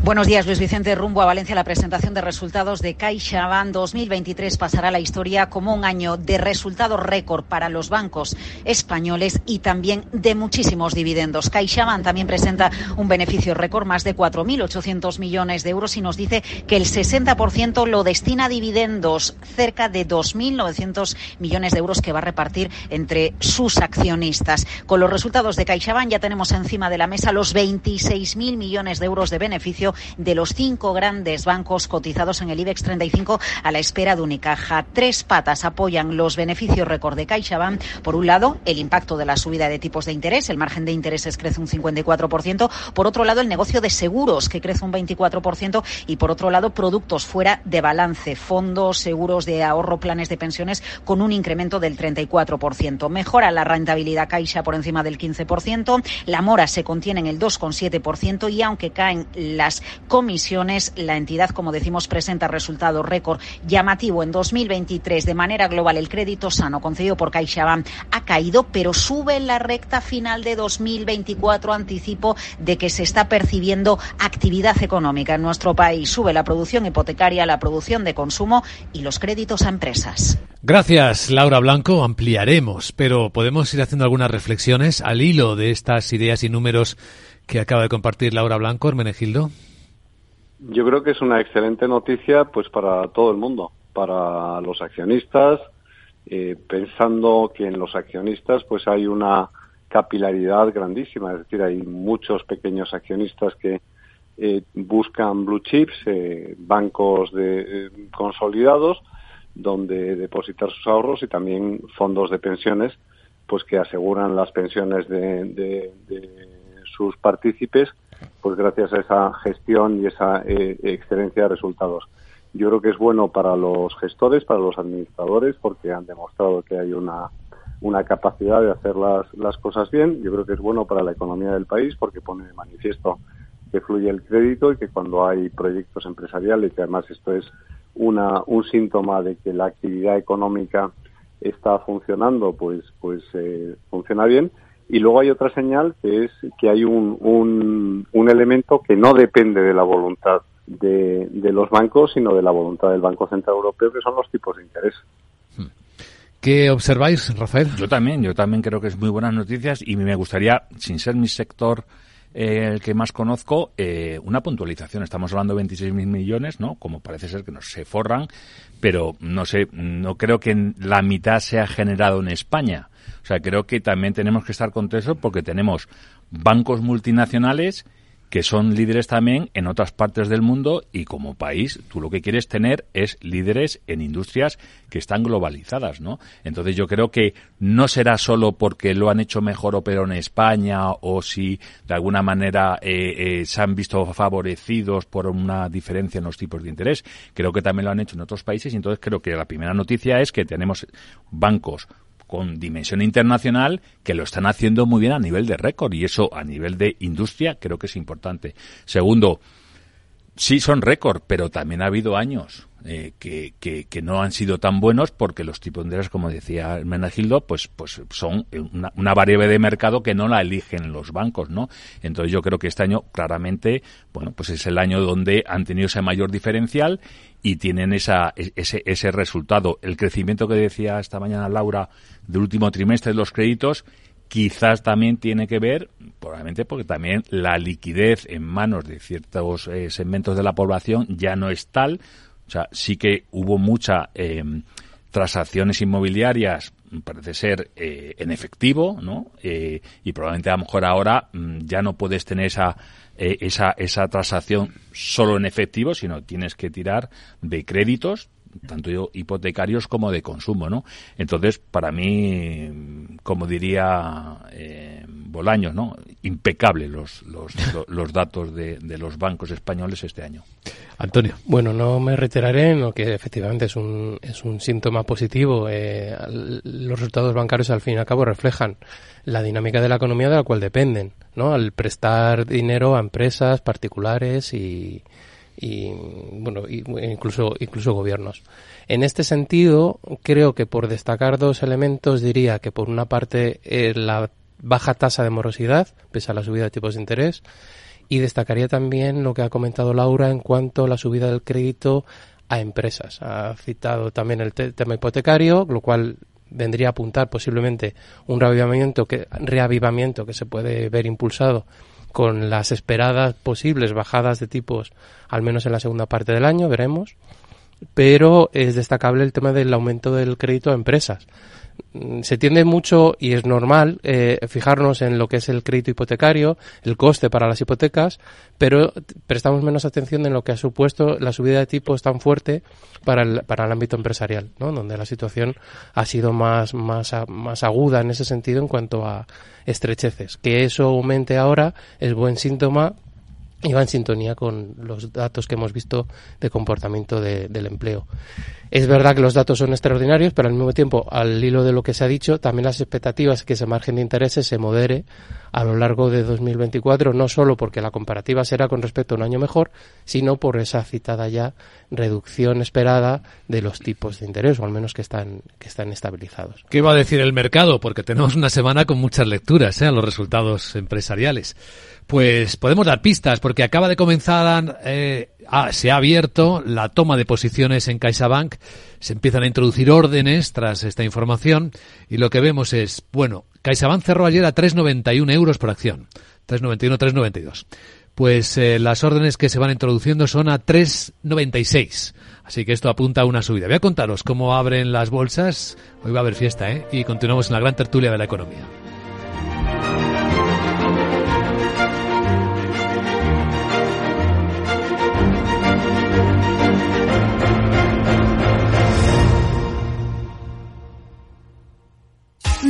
Buenos días, Luis Vicente. Rumbo a Valencia, la presentación de resultados de CaixaBank 2023 pasará a la historia como un año de resultados récord para los bancos españoles y también de muchísimos dividendos. CaixaBank también presenta un beneficio récord, más de 4.800 millones de euros, y nos dice que el 60% lo destina a dividendos, cerca de 2.900 millones de euros que va a repartir entre sus accionistas. Con los resultados de CaixaBank ya tenemos encima de la mesa los 26.000 millones de euros de beneficio de los cinco grandes bancos cotizados en el IBEX 35 a la espera de Unicaja. Tres patas apoyan los beneficios récord de CaixaBank. Por un lado, el impacto de la subida de tipos de interés. El margen de intereses crece un 54%. Por otro lado, el negocio de seguros, que crece un 24%. Y por otro lado, productos fuera de balance. Fondos, seguros de ahorro, planes de pensiones con un incremento del 34%. Mejora la rentabilidad Caixa por encima del 15%. La mora se contiene en el 2,7% y aunque caen las comisiones. La entidad, como decimos, presenta resultado récord llamativo en 2023. De manera global, el crédito sano concedido por CaixaBank ha caído, pero sube en la recta final de 2024. Anticipo de que se está percibiendo actividad económica en nuestro país. Sube la producción hipotecaria, la producción de consumo y los créditos a empresas. Gracias, Laura Blanco. Ampliaremos, pero podemos ir haciendo algunas reflexiones al hilo de estas ideas y números que acaba de compartir Laura Blanco, Hermenegildo. Yo creo que es una excelente noticia pues para todo el mundo, para los accionistas, eh, pensando que en los accionistas pues hay una capilaridad grandísima, es decir, hay muchos pequeños accionistas que eh, buscan blue chips, eh, bancos de, consolidados, donde depositar sus ahorros y también fondos de pensiones, pues que aseguran las pensiones de sus partícipes pues gracias a esa gestión y esa eh, excelencia de resultados. Yo creo que es bueno para los gestores, para los administradores, porque han demostrado que hay una, una capacidad de hacer las, las cosas bien. Yo creo que es bueno para la economía del país, porque pone de manifiesto que fluye el crédito y que cuando hay proyectos empresariales, que además esto es una, un síntoma de que la actividad económica está funcionando, pues, pues eh, funciona bien y luego hay otra señal que es que hay un, un, elemento que no depende de la voluntad de, de, los bancos, sino de la voluntad del Banco Central Europeo, que son los tipos de interés. ¿Qué observáis, Rafael? Yo también, yo también creo que es muy buenas noticias y me gustaría, sin ser mi sector el que más conozco, eh, una puntualización. Estamos hablando de 26.000 millones, ¿no? Como parece ser que nos se forran, pero no sé, no creo que la mitad sea generado en España. O sea, creo que también tenemos que estar contentos porque tenemos bancos multinacionales que son líderes también en otras partes del mundo y como país tú lo que quieres tener es líderes en industrias que están globalizadas, ¿no? Entonces yo creo que no será solo porque lo han hecho mejor o peor en España o si de alguna manera eh, eh, se han visto favorecidos por una diferencia en los tipos de interés. Creo que también lo han hecho en otros países y entonces creo que la primera noticia es que tenemos bancos con dimensión internacional que lo están haciendo muy bien a nivel de récord y eso a nivel de industria creo que es importante. Segundo, sí son récord, pero también ha habido años eh, que, que, no han sido tan buenos porque los tipos de interés, como decía Menagildo, pues, pues son una, una, variable de mercado que no la eligen los bancos, ¿no? Entonces yo creo que este año claramente, bueno, pues es el año donde han tenido ese mayor diferencial y tienen esa, ese, ese resultado. El crecimiento que decía esta mañana Laura del último trimestre de los créditos quizás también tiene que ver, probablemente porque también la liquidez en manos de ciertos eh, segmentos de la población ya no es tal, o sea, sí que hubo muchas em, transacciones inmobiliarias, parece ser, eh, en efectivo, ¿no? Eh, y probablemente a lo mejor ahora mm, ya no puedes tener esa, eh, esa, esa transacción solo en efectivo, sino tienes que tirar de créditos, tanto hipotecarios como de consumo, ¿no? Entonces, para mí, como diría eh, Bolaños, ¿no? Impecable los, los, los datos de, de, los bancos españoles este año. Antonio. Bueno, no me reiteraré en lo que efectivamente es un, es un síntoma positivo. Eh, los resultados bancarios, al fin y al cabo, reflejan la dinámica de la economía de la cual dependen, ¿no? Al prestar dinero a empresas particulares y, y bueno incluso incluso gobiernos en este sentido creo que por destacar dos elementos diría que por una parte eh, la baja tasa de morosidad pese a la subida de tipos de interés Y destacaría también lo que ha comentado Laura en cuanto a la subida del crédito a empresas. Ha citado también el tema hipotecario, lo cual vendría a apuntar posiblemente un reavivamiento que, reavivamiento que se puede ver impulsado con las esperadas posibles bajadas de tipos, al menos en la segunda parte del año, veremos. Pero es destacable el tema del aumento del crédito a empresas. Mm, se tiende mucho, y es normal, eh, fijarnos en lo que es el crédito hipotecario, el coste para las hipotecas, pero prestamos menos atención en lo que ha supuesto la subida de tipos tan fuerte para el, para el ámbito empresarial, ¿no? donde la situación ha sido más, más, más aguda en ese sentido en cuanto a estrecheces. Que eso aumente ahora es buen síntoma y en sintonía con los datos que hemos visto de comportamiento del empleo. Es verdad que los datos son extraordinarios, pero al mismo tiempo, al hilo de lo que se ha dicho, también las expectativas que ese margen de intereses se modere a lo largo de 2024, no solo porque la comparativa será con respecto a un año mejor, sino por esa citada ya reducción esperada de los tipos de interés, o al menos que están, que están estabilizados. ¿Qué va a decir el mercado? Porque tenemos una semana con muchas lecturas ¿eh? a los resultados empresariales. Pues podemos dar pistas, porque acaba de comenzar, eh, se ha abierto la toma de posiciones en CaixaBank, se empiezan a introducir órdenes tras esta información, y lo que vemos es, bueno, CaixaBank cerró ayer a 3,91 euros por acción, 3,91, 3,92. Pues eh, las órdenes que se van introduciendo son a 3,96. Así que esto apunta a una subida. Voy a contaros cómo abren las bolsas. Hoy va a haber fiesta, ¿eh? Y continuamos en la gran tertulia de la economía.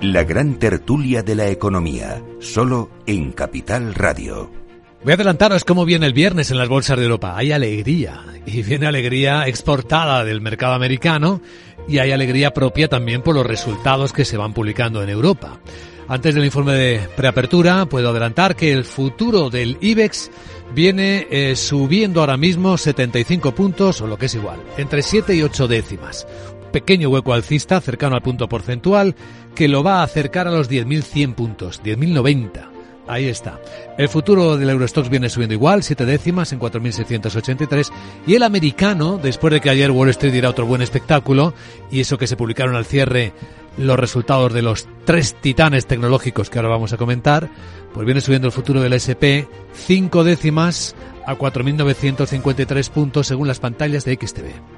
La gran tertulia de la economía, solo en Capital Radio. Voy a adelantaros cómo viene el viernes en las bolsas de Europa. Hay alegría, y viene alegría exportada del mercado americano, y hay alegría propia también por los resultados que se van publicando en Europa. Antes del informe de preapertura, puedo adelantar que el futuro del IBEX viene eh, subiendo ahora mismo 75 puntos, o lo que es igual, entre 7 y 8 décimas pequeño hueco alcista cercano al punto porcentual que lo va a acercar a los 10.100 puntos, 10.090. Ahí está. El futuro del Eurostox viene subiendo igual, siete décimas en 4.683. Y el americano, después de que ayer Wall Street diera otro buen espectáculo, y eso que se publicaron al cierre los resultados de los tres titanes tecnológicos que ahora vamos a comentar, pues viene subiendo el futuro del SP cinco décimas a 4.953 puntos según las pantallas de XTV.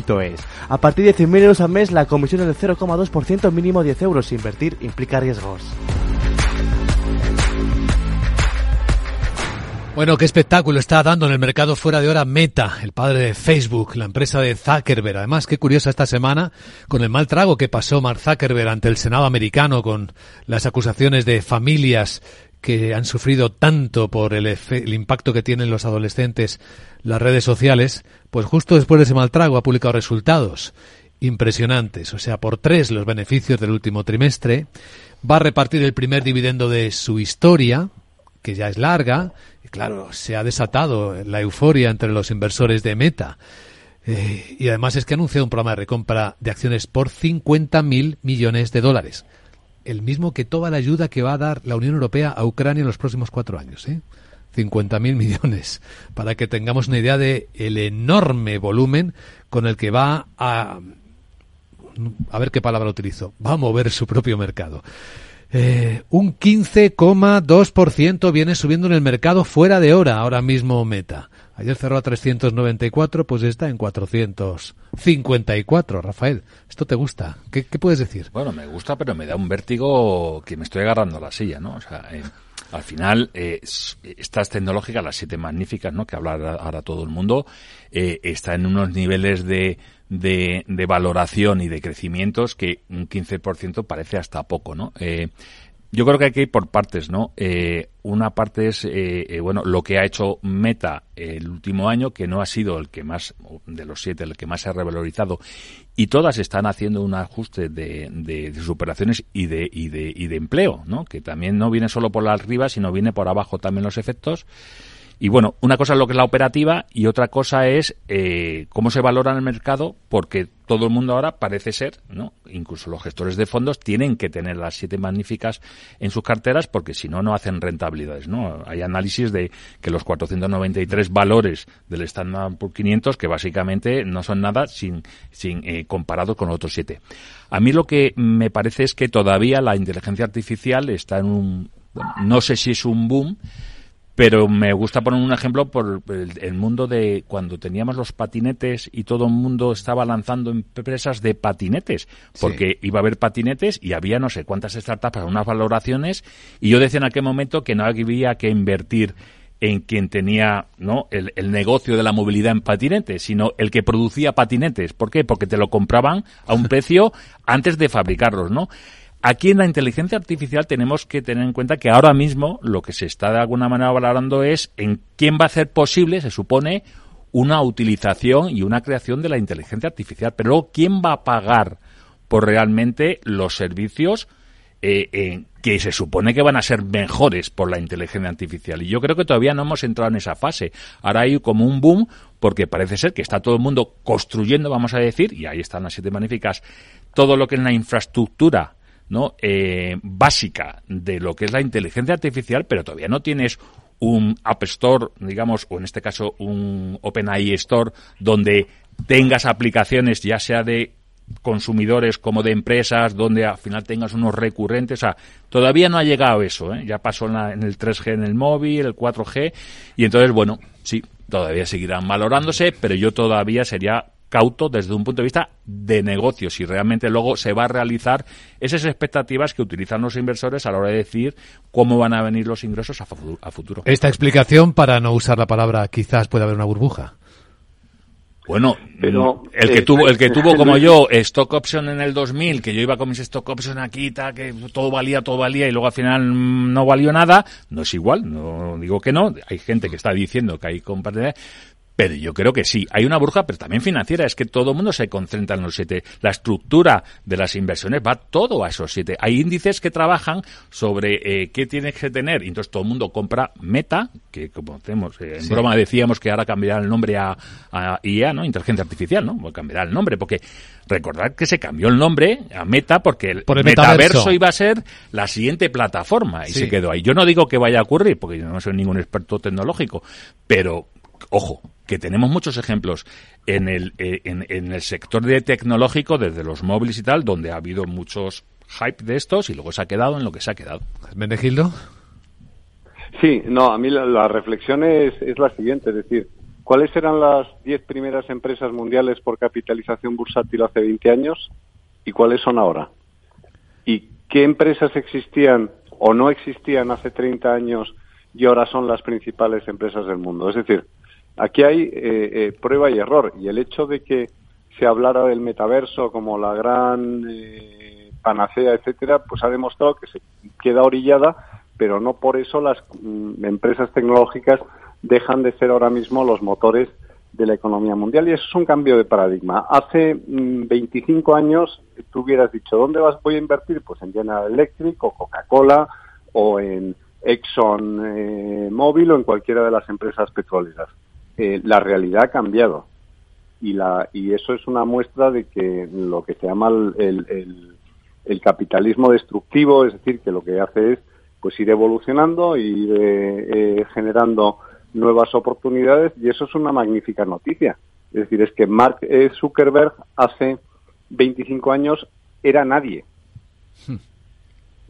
A partir de 100.000 euros al mes, la comisión es del 0,2%, mínimo 10 euros. Invertir implica riesgos. Bueno, qué espectáculo está dando en el mercado fuera de hora Meta, el padre de Facebook, la empresa de Zuckerberg. Además, qué curiosa esta semana con el mal trago que pasó Mark Zuckerberg ante el Senado americano con las acusaciones de familias que han sufrido tanto por el, el, impacto que tienen los adolescentes las redes sociales, pues justo después de ese mal trago ha publicado resultados impresionantes, o sea, por tres los beneficios del último trimestre, va a repartir el primer dividendo de su historia, que ya es larga, y claro, se ha desatado la euforia entre los inversores de Meta. Eh, y además es que ha anunciado un programa de recompra de acciones por 50 mil millones de dólares el mismo que toda la ayuda que va a dar la Unión Europea a Ucrania en los próximos cuatro años. ¿eh? 50.000 millones, para que tengamos una idea de el enorme volumen con el que va a, a ver qué palabra utilizo, va a mover su propio mercado. Eh, un 15,2% viene subiendo en el mercado fuera de hora ahora mismo Meta. Ayer cerró a 394, pues está en 454. Rafael, ¿esto te gusta? ¿Qué, puedes decir? Bueno, me gusta, pero me da un vértigo que me estoy agarrando a la silla, ¿no? O sea, eh, al final, eh, estas tecnológicas, las siete magníficas, ¿no? Que habla ahora todo el mundo, eh, está en unos niveles de, de, de, valoración y de crecimientos que un 15% parece hasta poco, ¿no? Eh, yo creo que hay que ir por partes, ¿no? Eh, una parte es, eh, eh, bueno, lo que ha hecho Meta el último año, que no ha sido el que más, de los siete, el que más se ha revalorizado, y todas están haciendo un ajuste de, de, de operaciones y de, y, de, y de empleo, ¿no? Que también no viene solo por arriba, sino viene por abajo también los efectos. Y bueno, una cosa es lo que es la operativa y otra cosa es eh, cómo se valora en el mercado, porque todo el mundo ahora parece ser, ¿no? Incluso los gestores de fondos tienen que tener las siete magníficas en sus carteras porque si no, no hacen rentabilidades, ¿no? Hay análisis de que los 493 valores del Standard Poor's 500 que básicamente no son nada sin, sin eh, comparado con los otros siete. A mí lo que me parece es que todavía la inteligencia artificial está en un, no sé si es un boom, pero me gusta poner un ejemplo por el, mundo de cuando teníamos los patinetes y todo el mundo estaba lanzando empresas de patinetes, porque iba a haber patinetes y había no sé cuántas startups, unas valoraciones, y yo decía en aquel momento que no había que invertir en quien tenía ¿no? el, el, negocio de la movilidad en patinetes, sino el que producía patinetes. ¿Por qué? Porque te lo compraban a un precio antes de fabricarlos, ¿no? Aquí en la inteligencia artificial tenemos que tener en cuenta que ahora mismo lo que se está de alguna manera valorando es en quién va a ser posible, se supone, una utilización y una creación de la inteligencia artificial. Pero luego, ¿quién va a pagar por realmente los servicios eh, que se supone que van a ser mejores por la inteligencia artificial? Y yo creo que todavía no hemos entrado en esa fase. Ahora hay como un boom porque parece ser que está todo el mundo construyendo, vamos a decir, y ahí están las siete magníficas, todo lo que es la infraestructura ¿no? Eh, básica de lo que es la inteligencia artificial, pero todavía no tienes un App Store, digamos, o en este caso un OpenAI Store, donde tengas aplicaciones ya sea de consumidores como de empresas, donde al final tengas unos recurrentes. O sea, todavía no ha llegado eso. ¿eh? Ya pasó en, en, el 3G en el móvil, el 4G, y entonces, bueno, sí, todavía seguirán valorándose, pero yo todavía sería cauto desde un punto de vista de negocio, si realmente luego se va a realizar esas expectativas que utilizan los inversores a la hora de decir cómo van a venir los ingresos a, futuro. Esta explicación, para no usar la palabra quizás puede haber una burbuja. Bueno, Pero, el que eh, tuvo, el que tuvo como yo stock option en el 2000, que yo iba con mis stock option aquí, ta, que todo valía, todo valía y luego al final no valió nada, no es igual, no digo que no, hay gente que está diciendo que hay compartir pero yo creo que sí. Hay una burja, pero también financiera. Es que todo el mundo se concentra en los siete. La estructura de las inversiones va todo a esos siete. Hay índices que trabajan sobre eh, qué tienes que tener. Y entonces todo el mundo compra Meta, que como hacemos, eh, en broma decíamos que ahora cambiará el nombre a, IA, ¿no? Inteligencia Artificial, ¿no? Pues cambiará el nombre, porque recordad que se cambió el nombre a Meta porque el, metaverso. iba a ser la siguiente plataforma y se quedó ahí. Yo no digo que vaya a ocurrir, porque yo no soy ningún experto tecnológico, pero ojo, que tenemos muchos ejemplos en el, eh, en, el sector de tecnológico, desde los móviles y tal, donde ha habido muchos hype de estos y luego se ha quedado en lo que se ha quedado. ¿Menegildo? Sí, no, a mí la, reflexión es, es, la siguiente, es decir, ¿cuáles eran las 10 primeras empresas mundiales por capitalización bursátil hace 20 años y cuáles son ahora? ¿Y qué empresas existían o no existían hace 30 años y ahora son las principales empresas del mundo? Es decir, Aquí hay eh, eh, prueba y error y el hecho de que se hablara del metaverso como la gran eh, panacea, etcétera, pues ha demostrado que se queda orillada, pero no por eso las mm, empresas tecnológicas dejan de ser ahora mismo los motores de la economía mundial y eso es un cambio de paradigma. Hace 25 mm, años tú hubieras dicho, ¿dónde vas voy a invertir? Pues en General Electric o Coca-Cola o en Exxon Mobil o en cualquiera de las empresas petroleras. Eh, la realidad ha cambiado. Y, la, y eso es una muestra de que lo que se llama el, el, capitalismo destructivo, es decir, que lo que hace es pues ir evolucionando, ir eh, eh, generando nuevas oportunidades y eso es una magnífica noticia. Es decir, es que Mark Zuckerberg hace 25 años era nadie. Hmm.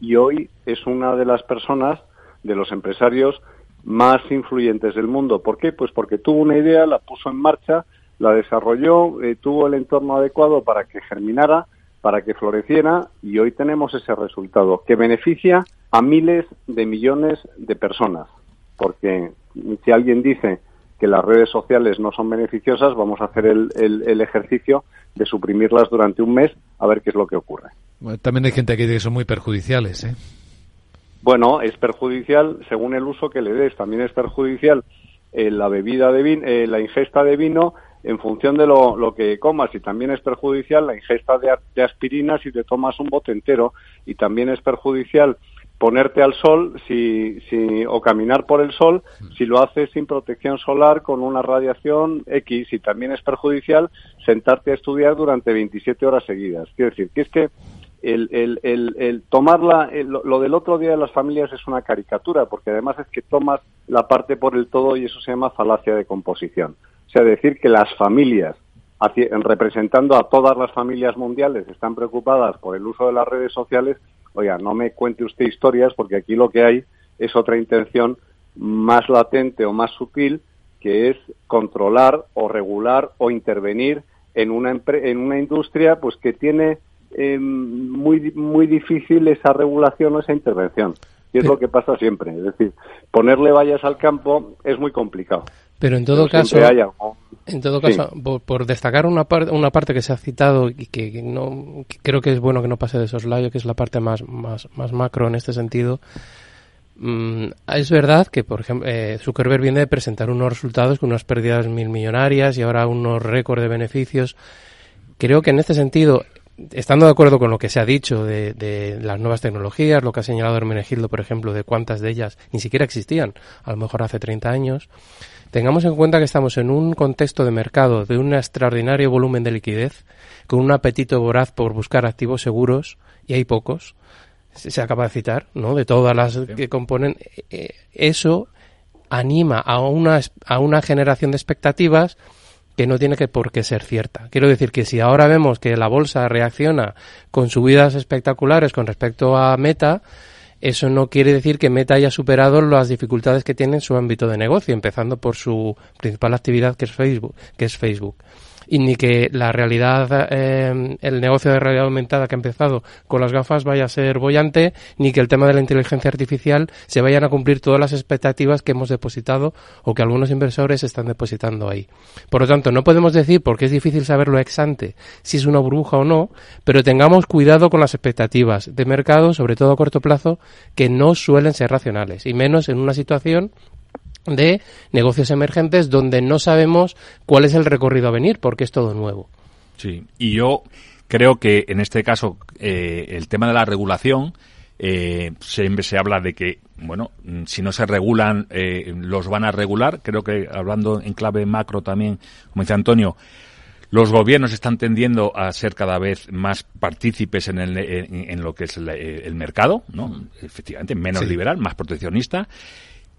y hoy es una de las personas, de los empresarios más influyentes del mundo. ¿Por qué? Pues porque tuvo una idea, la puso en marcha, la desarrolló, eh, tuvo el entorno adecuado para que germinara, para que floreciera y hoy tenemos ese resultado que beneficia a miles de millones de personas. Porque si alguien dice que las redes sociales no son beneficiosas, vamos a hacer el, el, ejercicio de suprimirlas durante un mes a ver qué es lo que ocurre. también hay gente que dice que son muy perjudiciales. ¿eh? Bueno, es perjudicial según el uso que le des. También es perjudicial eh, la bebida de vino, eh, la ingesta de vino en función de lo, lo, que comas y también es perjudicial la ingesta de, de aspirina si te tomas un bote entero y también es perjudicial ponerte al sol si, si, o caminar por el sol si lo haces sin protección solar con una radiación X y también es perjudicial sentarte a estudiar durante 27 horas seguidas. Quiero decir, que es que el, el, el, el tomarla, lo del otro día de las familias es una caricatura, porque además es que tomas la parte por el todo y eso se llama falacia de composición. O sea, decir que las familias, representando a todas las familias mundiales, están preocupadas por el uso de las redes sociales, oiga, no me cuente usted historias porque aquí lo que hay es otra intención más latente o más sutil que es controlar o regular o intervenir en una en una industria pues que tiene eh, muy muy difícil esa regulación o esa intervención. Y es lo que pasa siempre. Es decir ponerle vallas al campo es muy complicado. Pero en todo caso en todo caso por, destacar una parte una parte que se ha citado y que, no creo que es bueno que no pase de soslayo que es la parte más más más macro en este sentido mm, es verdad que, por ejemplo, eh, Zuckerberg viene de presentar unos resultados con unas pérdidas mil millonarias y ahora unos récords de beneficios. Creo que en este sentido estando de acuerdo con lo que se ha dicho de, las nuevas tecnologías, lo que ha señalado Hermenegildo, por ejemplo, de cuántas de ellas ni siquiera existían, a lo mejor hace 30 años, tengamos en cuenta que estamos en un contexto de mercado de un extraordinario volumen de liquidez, con un apetito voraz por buscar activos seguros, y hay pocos, se acaba de citar, ¿no? De todas las que componen, eh, eso anima a una, a una generación de expectativas que no tiene que por qué ser cierta. Quiero decir que si ahora vemos que la bolsa reacciona con subidas espectaculares con respecto a Meta, eso no quiere decir que Meta haya superado las dificultades que tiene en su ámbito de negocio, empezando por su principal actividad que es Facebook, que es Facebook y ni que la realidad, eh, el negocio de realidad aumentada que ha empezado con las gafas vaya a ser bollante, ni que el tema de la inteligencia artificial se vayan a cumplir todas las expectativas que hemos depositado o que algunos inversores están depositando ahí. Por lo tanto, no podemos decir, porque es difícil saberlo ex ante, si es una burbuja o no, pero tengamos cuidado con las expectativas de mercado, sobre todo a corto plazo, que no suelen ser racionales, y menos en una situación de negocios emergentes donde no sabemos cuál es el recorrido a venir porque es todo nuevo. Sí, y yo creo que en este caso eh, el tema de la regulación eh, siempre se habla de que, bueno, si no se regulan, eh, los van a regular. Creo que hablando en clave macro también, como dice Antonio, los gobiernos están tendiendo a ser cada vez más partícipes en, el, en, lo que es el, mercado, ¿no? Efectivamente, menos liberal, más proteccionista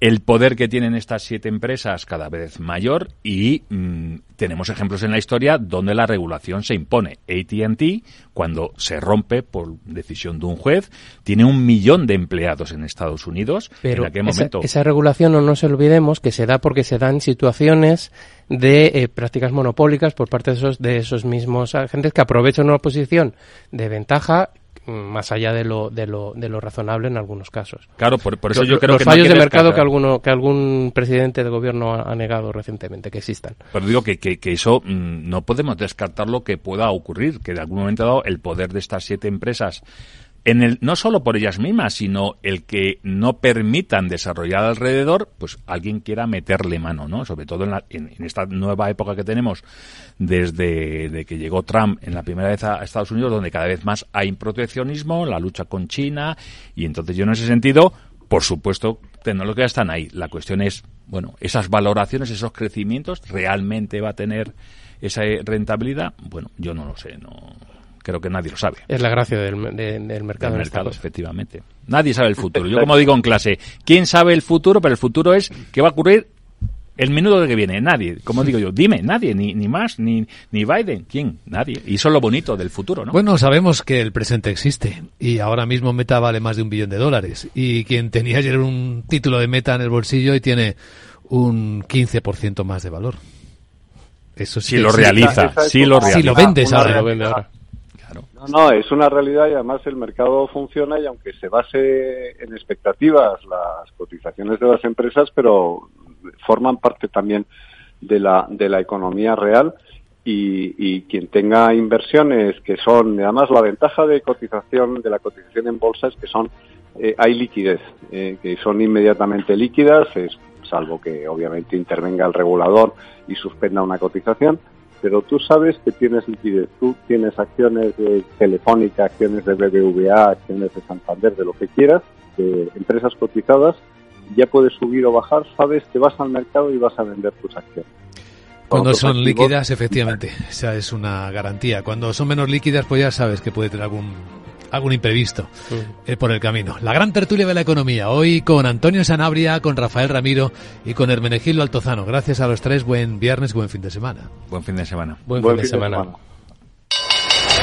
el poder que tienen estas siete empresas cada vez mayor y mm, tenemos ejemplos en la historia donde la regulación se impone. ATT, cuando se rompe por decisión de un juez, tiene un millón de empleados en Estados Unidos. Pero en esa, momento... esa, regulación no nos olvidemos que se da porque se dan situaciones de eh, prácticas monopólicas por parte de esos, de esos mismos agentes que aprovechan una posición de ventaja más allá de lo, de lo, de lo razonable en algunos casos. Claro, por, eso yo creo que fallos de mercado que alguno que algún presidente de gobierno ha, negado recientemente que existan. Pero digo que, que, que eso mm, no podemos descartar lo que pueda ocurrir, que de algún momento dado el poder de estas siete empresas en el, no solo por ellas mismas, sino el que no permitan desarrollar alrededor, pues alguien quiera meterle mano, ¿no? Sobre todo en, la, en, esta nueva época que tenemos desde que llegó Trump en la primera vez a Estados Unidos, donde cada vez más hay proteccionismo, la lucha con China, y entonces yo en ese sentido, por supuesto, tecnologías están ahí. La cuestión es, bueno, esas valoraciones, esos crecimientos, ¿realmente va a tener esa rentabilidad? Bueno, yo no lo sé, no creo que nadie lo sabe. Es la gracia del, mercado. Del mercado, efectivamente. Nadie sabe el futuro. Yo como digo en clase, ¿quién sabe el futuro? Pero el futuro es qué va a ocurrir el menudo de que viene, nadie. Como digo yo, dime, nadie, ni, ni más, ni, ni Biden, ¿quién? Nadie. Y eso es lo bonito del futuro, ¿no? Bueno, sabemos que el presente existe y ahora mismo Meta vale más de un billón de dólares. Y quien tenía ayer un título de Meta en el bolsillo y tiene un 15% más de valor. Eso sí si lo realiza, si lo realiza. Si lo vendes ahora. Lo vende ahora. No, no, es una realidad y además el mercado funciona y aunque se base en expectativas las cotizaciones de las empresas, pero forman parte también de la, de la economía real y, quien tenga inversiones que son, además la ventaja de cotización, de la cotización en bolsa es que son, eh, hay liquidez, eh, que son inmediatamente líquidas, es, salvo que obviamente intervenga el regulador y suspenda una cotización, pero tú sabes que tienes liquidez, tú tienes acciones de Telefónica, acciones de BBVA, acciones de Santander, de lo que quieras, de empresas cotizadas, ya puedes subir o bajar, sabes que vas al mercado y vas a vender tus acciones. Cuando son líquidas, efectivamente, esa es una garantía. Cuando son menos líquidas, pues ya sabes que puede tener algún algún imprevisto eh, por el camino. La gran tertulia de la economía, hoy con Antonio Sanabria, con Rafael Ramiro y con Hermenegildo Altozano. Gracias a los tres, buen viernes, buen fin de semana. Buen fin de semana. Buen, fin, de, semana.